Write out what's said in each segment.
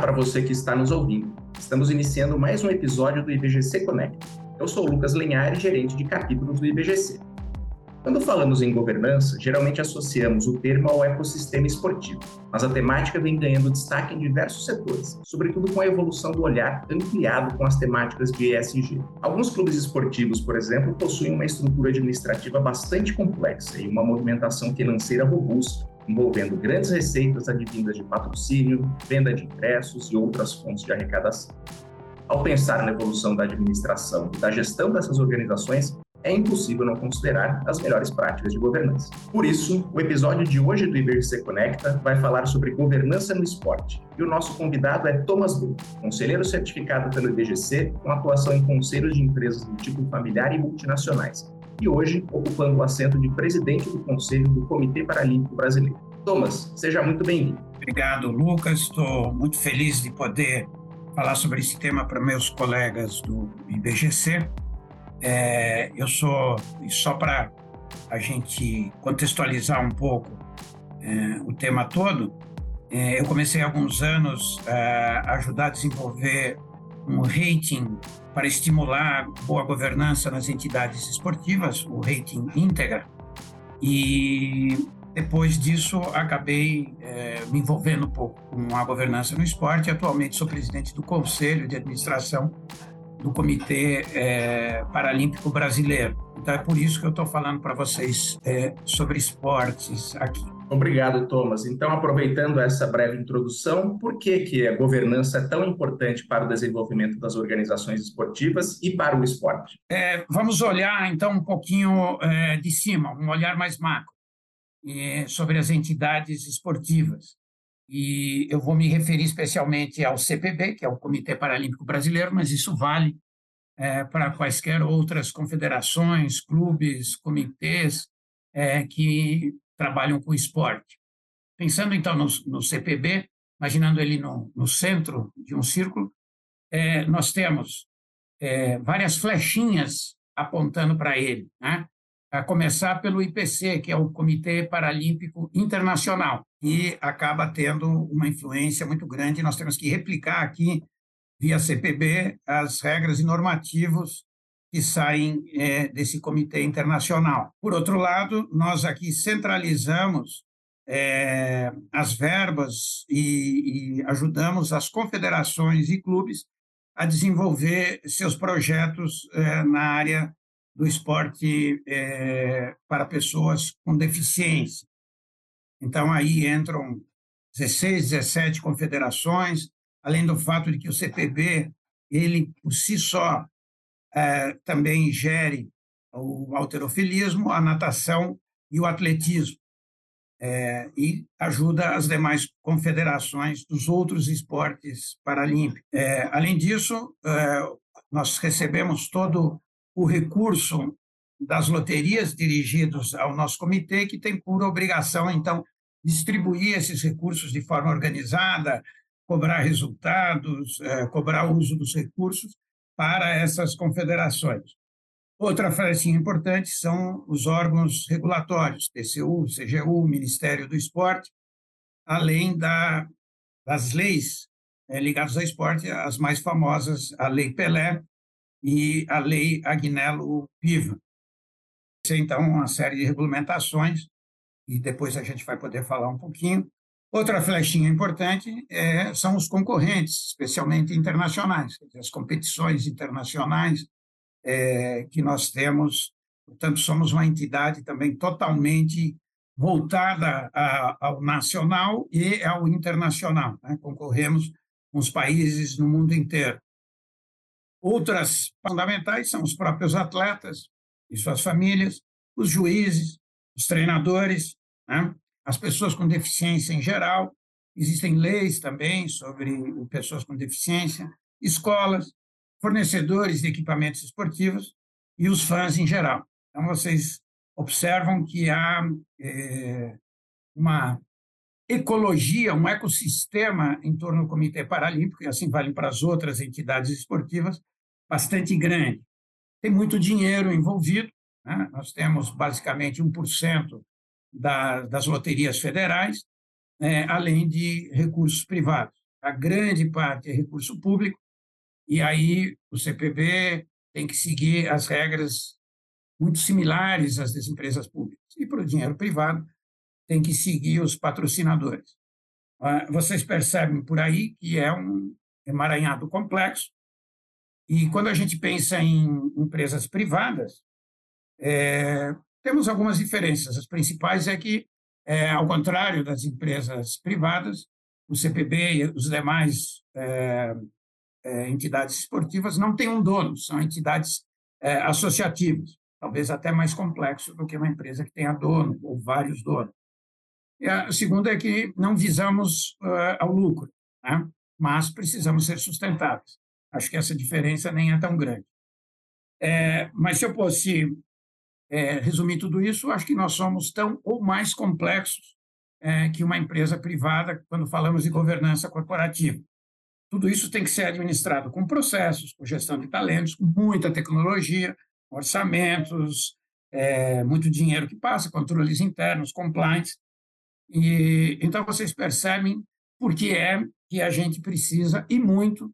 Para você que está nos ouvindo. Estamos iniciando mais um episódio do IBGC Connect. Eu sou o Lucas Lenhari, gerente de capítulos do IBGC. Quando falamos em governança, geralmente associamos o termo ao ecossistema esportivo, mas a temática vem ganhando destaque em diversos setores, sobretudo com a evolução do olhar ampliado com as temáticas de ESG. Alguns clubes esportivos, por exemplo, possuem uma estrutura administrativa bastante complexa e uma movimentação financeira robusta, envolvendo grandes receitas advindas de patrocínio, venda de ingressos e outras fontes de arrecadação. Ao pensar na evolução da administração e da gestão dessas organizações, é impossível não considerar as melhores práticas de governança. Por isso, o episódio de hoje do IBC Conecta vai falar sobre governança no esporte. E o nosso convidado é Thomas Bru, conselheiro certificado pelo IBGC, com atuação em conselhos de empresas do tipo familiar e multinacionais, e hoje ocupando o assento de presidente do Conselho do Comitê Paralímpico Brasileiro. Thomas, seja muito bem-vindo. Obrigado, Lucas. Estou muito feliz de poder falar sobre esse tema para meus colegas do IBGC. É, eu sou, só para a gente contextualizar um pouco é, o tema todo, é, eu comecei há alguns anos é, a ajudar a desenvolver um rating para estimular boa governança nas entidades esportivas, o rating íntegra. E depois disso, acabei é, me envolvendo um pouco com a governança no esporte. Atualmente sou presidente do Conselho de Administração do Comitê é, Paralímpico Brasileiro. Então é por isso que eu estou falando para vocês é, sobre esportes aqui. Obrigado, Thomas. Então, aproveitando essa breve introdução, por que, que a governança é tão importante para o desenvolvimento das organizações esportivas e para o esporte? É, vamos olhar, então, um pouquinho é, de cima, um olhar mais macro é, sobre as entidades esportivas. E eu vou me referir especialmente ao CPB, que é o Comitê Paralímpico Brasileiro, mas isso vale é, para quaisquer outras confederações, clubes, comitês é, que trabalham com esporte. Pensando então no, no CPB, imaginando ele no, no, centro de um círculo, é, nós temos é, várias flechinhas apontando para ele, né? a começar pelo IPC, que é o Comitê Paralímpico Internacional, e acaba tendo uma influência muito grande. Nós temos que replicar aqui, via CPB, as regras e normativos que saem é, desse comitê internacional. Por outro lado, nós aqui centralizamos é, as verbas e, e ajudamos as confederações e clubes a desenvolver seus projetos é, na área do esporte é, para pessoas com deficiência. Então, aí entram 16, 17 confederações, além do fato de que o CPB, ele por si só, é, também gere o alterofilismo, a natação e o atletismo. É, e ajuda as demais confederações dos outros esportes paralímpicos. É, além disso, nós recebemos todo o recurso das loterias dirigidos ao nosso comitê, que tem por obrigação, então, distribuir esses recursos de forma organizada, cobrar resultados, cobrar o uso dos recursos para essas confederações. Outra frase importante são os órgãos regulatórios, TCU, CGU, Ministério do Esporte, além da, das leis é, ligadas ao esporte, as mais famosas, a Lei Pelé e a Lei Agnello Piva. Então, uma série de regulamentações, e depois a gente vai poder falar um pouquinho, Outra flechinha importante é, são os concorrentes, especialmente internacionais, as competições internacionais é, que nós temos. Portanto, somos uma entidade também totalmente voltada a, ao nacional e ao internacional. Né? Concorremos com os países no mundo inteiro. Outras fundamentais são os próprios atletas e suas famílias, os juízes, os treinadores, né? As pessoas com deficiência em geral. Existem leis também sobre pessoas com deficiência, escolas, fornecedores de equipamentos esportivos e os fãs em geral. Então, vocês observam que há é, uma ecologia, um ecossistema em torno do Comitê Paralímpico, e assim vale para as outras entidades esportivas, bastante grande. Tem muito dinheiro envolvido, né? nós temos basicamente 1% da, das loterias federais, é, além de recursos privados. a grande parte é recurso público, e aí o CPB tem que seguir as regras muito similares às das empresas públicas. E para o dinheiro privado, tem que seguir os patrocinadores. Ah, vocês percebem por aí que é um emaranhado complexo, e quando a gente pensa em empresas privadas, é, temos algumas diferenças. As principais é que, é, ao contrário das empresas privadas, o CPB e os demais é, é, entidades esportivas não têm um dono, são entidades é, associativas, talvez até mais complexo do que uma empresa que tenha dono ou vários donos. E a segunda é que não visamos uh, ao lucro, né? mas precisamos ser sustentáveis. Acho que essa diferença nem é tão grande. É, mas se eu fosse é, resumir tudo isso, acho que nós somos tão ou mais complexos é, que uma empresa privada quando falamos de governança corporativa. Tudo isso tem que ser administrado com processos, com gestão de talentos, com muita tecnologia, orçamentos, é, muito dinheiro que passa, controles internos, compliance. E, então, vocês percebem por que é que a gente precisa, e muito,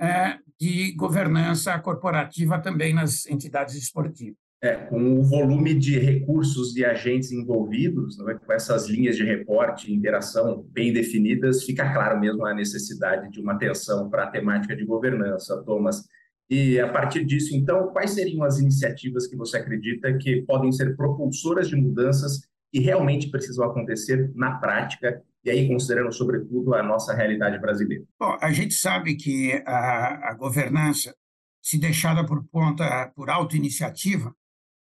é, de governança corporativa também nas entidades esportivas. É, com o volume de recursos e agentes envolvidos, é? com essas linhas de reporte e interação bem definidas, fica claro mesmo a necessidade de uma atenção para a temática de governança, Thomas. E a partir disso, então, quais seriam as iniciativas que você acredita que podem ser propulsoras de mudanças que realmente precisam acontecer na prática e aí considerando sobretudo a nossa realidade brasileira? Bom, a gente sabe que a, a governança, se deixada por conta por auto-iniciativa,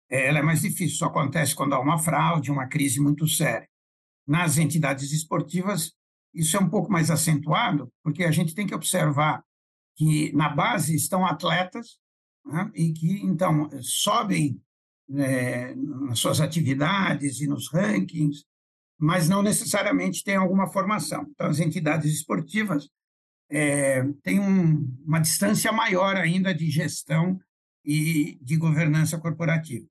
ela é mais difícil. Isso acontece quando há uma fraude, uma crise muito séria. Nas entidades esportivas, isso é um pouco mais acentuado, porque a gente tem que observar que na base estão atletas né, e que, então, sobem é, nas suas atividades e nos rankings, mas não necessariamente têm alguma formação. Então, as entidades esportivas é, têm um, uma distância maior ainda de gestão e de governança corporativa.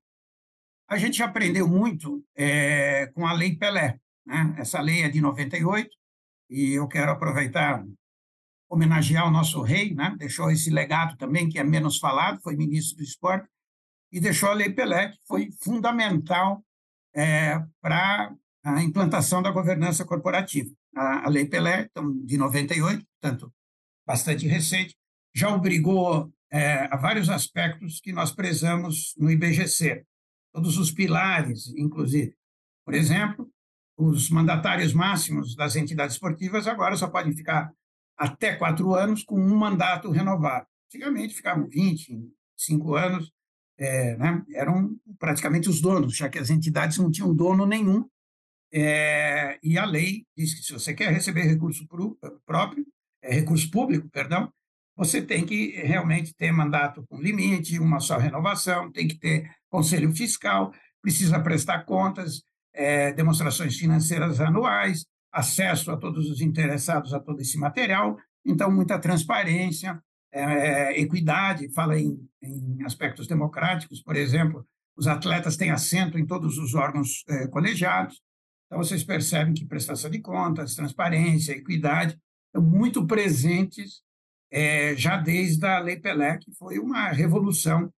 A gente aprendeu muito é, com a Lei Pelé. Né? Essa lei é de 98 e eu quero aproveitar homenagear o nosso rei, né? deixou esse legado também, que é menos falado, foi ministro do esporte, e deixou a Lei Pelé, que foi fundamental é, para a implantação da governança corporativa. A, a Lei Pelé, então, de 98, portanto, bastante recente, já obrigou é, a vários aspectos que nós prezamos no IBGC, todos os pilares, inclusive. Por exemplo, os mandatários máximos das entidades esportivas agora só podem ficar até quatro anos com um mandato renovado. Antigamente ficavam 20, cinco anos, é, né, eram praticamente os donos, já que as entidades não tinham dono nenhum, é, e a lei diz que se você quer receber recurso próprio, é, recurso público, perdão, você tem que realmente ter mandato com limite, uma só renovação, tem que ter conselho fiscal, precisa prestar contas, é, demonstrações financeiras anuais, acesso a todos os interessados a todo esse material, então muita transparência, é, equidade, fala em, em, aspectos democráticos, por exemplo, os atletas têm assento em todos os órgãos é, colegiados, então vocês percebem que prestação de contas, transparência, equidade estão muito presentes é, já desde a Lei Pelé, que foi uma revolução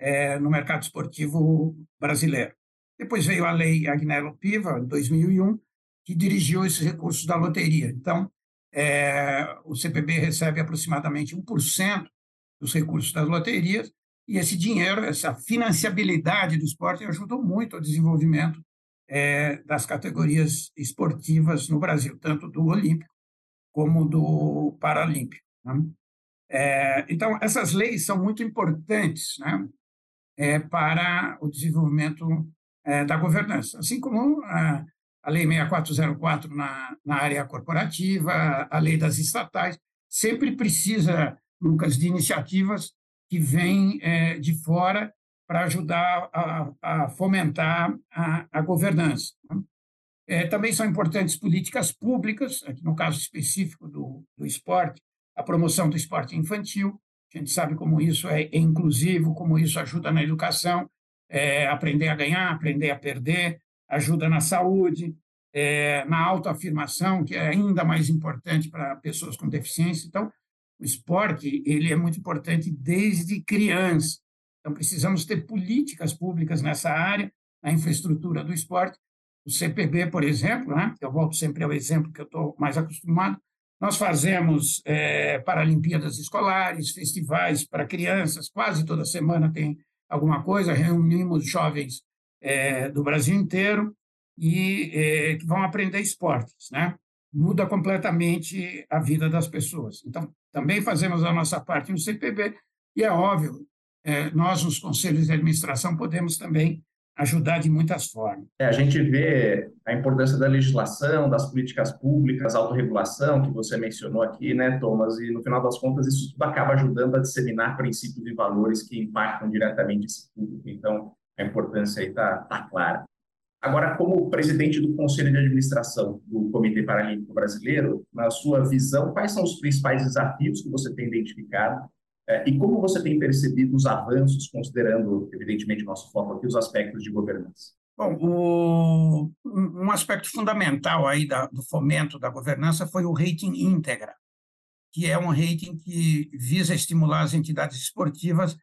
é, no mercado esportivo brasileiro. Depois veio a Lei Agnello Piva, em 2001, que dirigiu esses recursos da loteria. Então, é, o CPB recebe aproximadamente 1% dos recursos das loterias, e esse dinheiro, essa financiabilidade do esporte ajudou muito ao desenvolvimento é, das categorias esportivas no Brasil, tanto do Olímpico como do Paralímpico. Né? É, então, essas leis são muito importantes né, é, para o desenvolvimento é, da governança, assim como a, a Lei 6404 na, na área corporativa, a lei das estatais, sempre precisa, Lucas, de iniciativas que vêm é, de fora para ajudar a, a fomentar a, a governança. É, também são importantes políticas públicas, aqui no caso específico do, do esporte, a promoção do esporte infantil. A gente sabe como isso é, inclusivo, como isso ajuda na educação, é, aprender a ganhar, aprender a perder, ajuda na saúde, é, na autoafirmação, que é ainda mais importante para pessoas com deficiência. Então, o esporte ele é muito importante desde criança. Então, precisamos ter políticas públicas nessa área, na infraestrutura do esporte. O CPB, por exemplo, né, eu volto sempre ao exemplo que eu estou mais acostumado, nós fazemos é, Paralimpíadas escolares, festivais para crianças, quase toda semana tem alguma coisa, reunimos jovens é, do Brasil inteiro e é, que vão aprender esportes, né? Muda completamente a vida das pessoas. Então, também fazemos a nossa parte no CPB e é óbvio, é, nós nos conselhos de administração podemos também ajudar de muitas formas. É, a gente vê a importância da legislação, das políticas públicas, autorregulação, que você mencionou aqui, né, Thomas? E, no final das contas, isso tudo acaba ajudando a disseminar princípios e valores que impactam diretamente esse público. Então, a importância aí está tá clara. Agora, como presidente do Conselho de Administração do Comitê Paralímpico Brasileiro, na sua visão, quais são os principais desafios que você tem identificado e como você tem percebido os avanços, considerando, evidentemente, nosso foco aqui, os aspectos de governança? Bom, o, um aspecto fundamental aí da, do fomento da governança foi o rating íntegra, que é um rating que visa estimular as entidades esportivas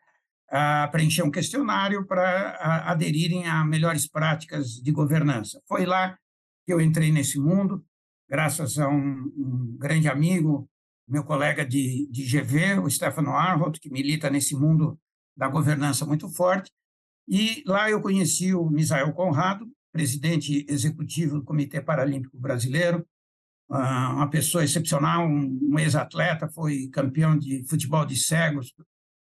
a preencher um questionário para aderirem a melhores práticas de governança. Foi lá que eu entrei nesse mundo, graças a um, um grande amigo, meu colega de, de GV, o Stefano Arholt, que milita nesse mundo da governança muito forte. E lá eu conheci o Misael Conrado, presidente executivo do Comitê Paralímpico Brasileiro, ah, uma pessoa excepcional, um ex-atleta, foi campeão de futebol de cegos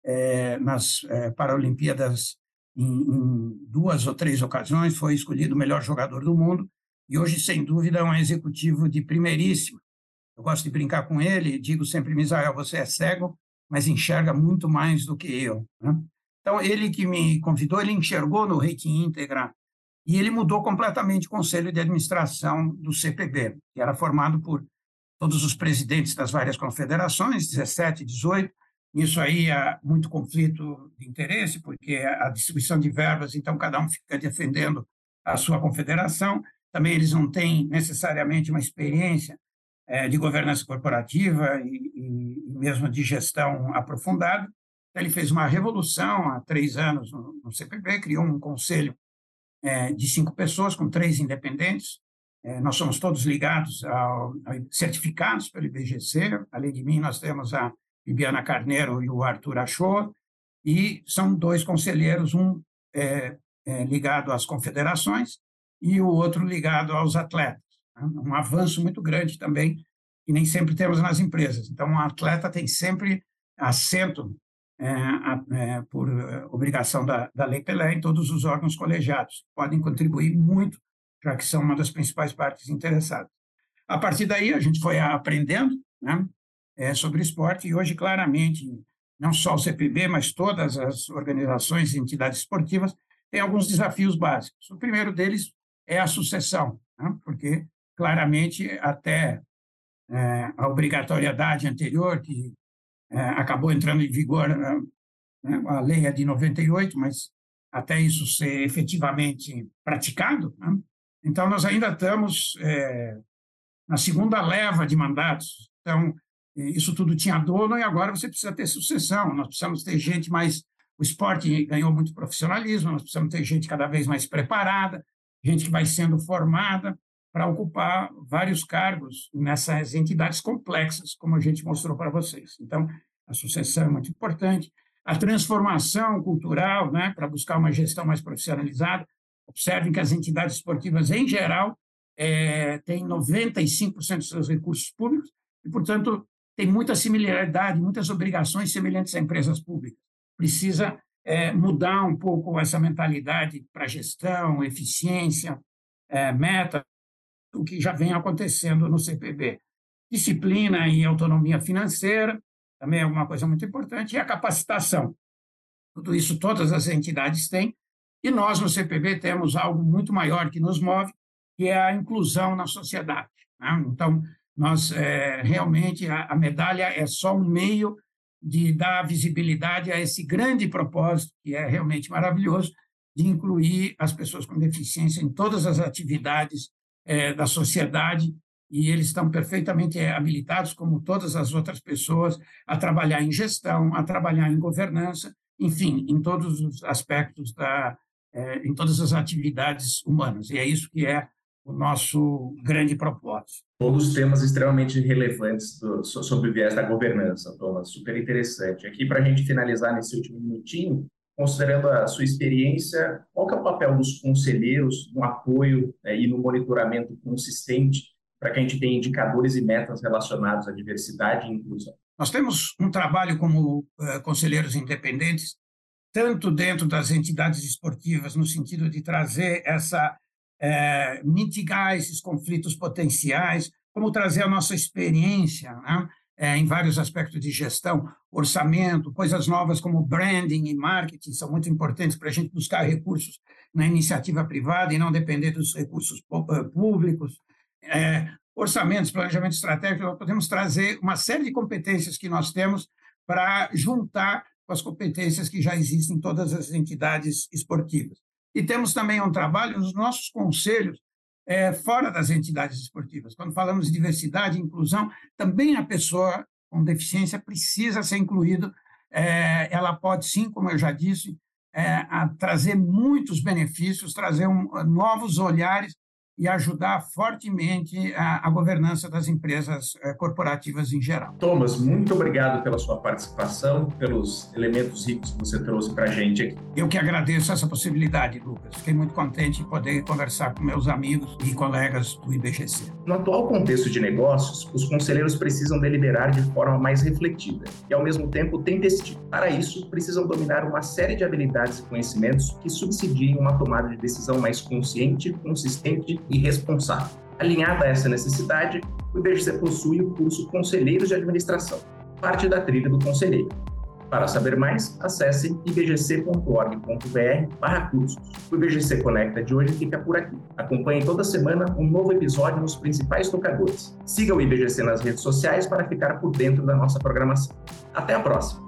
é, nas é, Paralimpíadas em, em duas ou três ocasiões, foi escolhido o melhor jogador do mundo e hoje, sem dúvida, é um executivo de primeiríssima eu gosto de brincar com ele, digo sempre, Misael, você é cego, mas enxerga muito mais do que eu. Né? Então, ele que me convidou, ele enxergou no rating íntegra e ele mudou completamente o conselho de administração do CPB, que era formado por todos os presidentes das várias confederações, 17, 18. Isso aí há muito conflito de interesse, porque a distribuição de verbas, então cada um fica defendendo a sua confederação. Também eles não têm necessariamente uma experiência é, de governança corporativa e, e, mesmo de gestão aprofundada. Ele fez uma revolução há três anos no, no CPB, criou um conselho é, de cinco pessoas, com três independentes. É, nós somos todos ligados, ao, certificados pelo IBGC. Além de mim, nós temos a Bibiana Carneiro e o Arthur Achor, e são dois conselheiros, um é, é, ligado às confederações e o outro ligado aos atletas. Um avanço muito grande também, que nem sempre temos nas empresas. Então, um atleta tem sempre assento é, é, por obrigação da, da Lei Pelé em todos os órgãos colegiados. Podem contribuir muito, já que são uma das principais partes interessadas. A partir daí, a gente foi aprendendo né, é, sobre esporte e hoje, claramente, não só o CPB, mas todas as organizações e entidades esportivas têm alguns desafios básicos. O primeiro deles é a sucessão, né, porque claramente até é, a obrigatoriedade anterior, que é, acabou entrando em vigor, é, né, a lei é de 98, mas até isso ser efetivamente praticado. Né? Então, nós ainda estamos é, na segunda leva de mandatos. Então, isso tudo tinha dono e agora você precisa ter sucessão. Nós precisamos ter gente mais. O esporte ganhou muito profissionalismo, nós precisamos ter gente cada vez mais preparada, gente que vai sendo formada para ocupar vários cargos nessas entidades complexas, como a gente mostrou para vocês. Então, a sucessão é muito importante. A transformação cultural, né, para buscar uma gestão mais profissionalizada. Observem que as entidades esportivas, em geral, é, têm 95% dos seus recursos públicos e, portanto, tem muita similaridade, muitas obrigações semelhantes a empresas públicas. Precisa é, mudar um pouco essa mentalidade para gestão, eficiência, é, o que já vem acontecendo no CPB. Disciplina e autonomia financeira, também é uma coisa muito importante, e a capacitação. Tudo isso todas as entidades têm, e nós no CPB temos algo muito maior que nos move, que é a inclusão na sociedade. Né? Então, nós é, realmente, a, a medalha é só um meio de dar visibilidade a esse grande propósito, que é realmente maravilhoso, de incluir as pessoas com deficiência em todas as atividades é, da sociedade e eles estão perfeitamente habilitados, como todas as outras pessoas, a trabalhar em gestão, a trabalhar em governança, enfim, em todos os aspectos da, é, em todas as atividades humanas. E é isso que é o nosso grande propósito. Todos temas extremamente relevantes do, sobre o viés da governança, Thomas, super interessante. Aqui, para a gente finalizar nesse último minutinho, considerando a sua experiência, qual é o papel dos conselheiros no apoio né, e no monitoramento consistente para que a gente tenha indicadores e metas relacionados à diversidade e inclusão? Nós temos um trabalho como uh, conselheiros independentes, tanto dentro das entidades esportivas, no sentido de trazer essa, uh, mitigar esses conflitos potenciais, como trazer a nossa experiência né, uh, em vários aspectos de gestão, orçamento, coisas novas como branding e marketing são muito importantes para a gente buscar recursos na iniciativa privada e não depender dos recursos públicos. É, orçamentos, planejamento estratégico, podemos trazer uma série de competências que nós temos para juntar com as competências que já existem em todas as entidades esportivas. E temos também um trabalho nos nossos conselhos é, fora das entidades esportivas. Quando falamos de diversidade e inclusão, também a pessoa com deficiência precisa ser incluída. É, ela pode, sim, como eu já disse, é, trazer muitos benefícios, trazer um, novos olhares e ajudar fortemente a, a governança das empresas eh, corporativas em geral. Thomas, muito obrigado pela sua participação, pelos elementos ricos que você trouxe para a gente aqui. Eu que agradeço essa possibilidade, Lucas. Fiquei muito contente em poder conversar com meus amigos e colegas do IBGC. No atual contexto de negócios, os conselheiros precisam deliberar de forma mais refletida e, ao mesmo tempo, tempestiva. Para isso, precisam dominar uma série de habilidades e conhecimentos que subsidiem uma tomada de decisão mais consciente, consistente e responsável. Alinhada a essa necessidade, o IBGC possui o curso Conselheiros de Administração, parte da trilha do conselheiro. Para saber mais, acesse ibgc.org.br cursos. O IBGC Conecta de hoje fica por aqui. Acompanhe toda semana um novo episódio nos principais tocadores. Siga o IBGC nas redes sociais para ficar por dentro da nossa programação. Até a próxima!